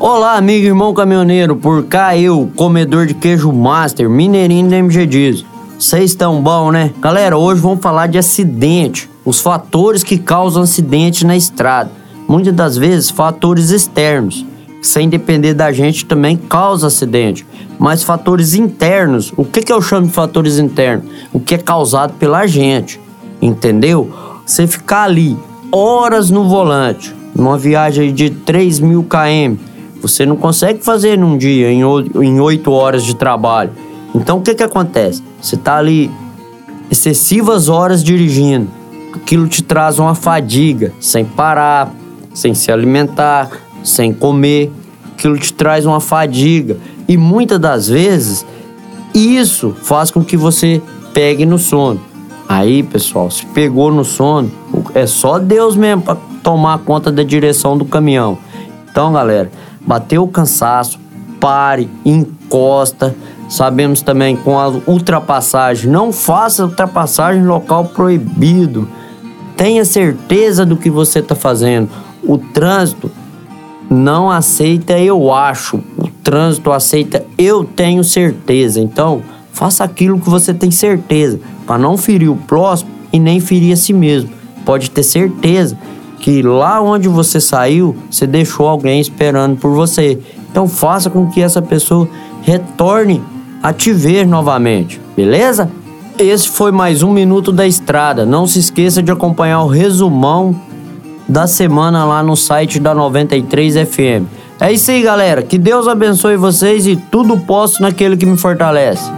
Olá, amigo e irmão caminhoneiro, por cá eu, comedor de queijo master, mineirinho da MG Diesel. Vocês estão bom, né? Galera, hoje vamos falar de acidente, os fatores que causam acidente na estrada muitas das vezes fatores externos, sem depender da gente também causa acidente. Mas fatores internos, o que, que eu chamo de fatores internos? O que é causado pela gente, entendeu? Você ficar ali horas no volante, numa viagem de 3 mil km, você não consegue fazer num dia, em 8 horas de trabalho. Então o que, que acontece? Você está ali excessivas horas dirigindo, aquilo te traz uma fadiga, sem parar, sem se alimentar, sem comer. Aquilo te traz uma fadiga. E muitas das vezes, isso faz com que você pegue no sono. Aí, pessoal, se pegou no sono, é só Deus mesmo para tomar conta da direção do caminhão. Então, galera, bateu o cansaço, pare, encosta. Sabemos também com a ultrapassagem, não faça ultrapassagem em local proibido. Tenha certeza do que você está fazendo. O trânsito não aceita eu acho. O trânsito aceita eu tenho certeza. Então, faça aquilo que você tem certeza, para não ferir o próximo e nem ferir a si mesmo. Pode ter certeza que lá onde você saiu, você deixou alguém esperando por você. Então, faça com que essa pessoa retorne a te ver novamente, beleza? Esse foi mais um Minuto da Estrada. Não se esqueça de acompanhar o resumão da semana lá no site da 93 FM. É isso aí, galera. Que Deus abençoe vocês e tudo posso naquele que me fortalece.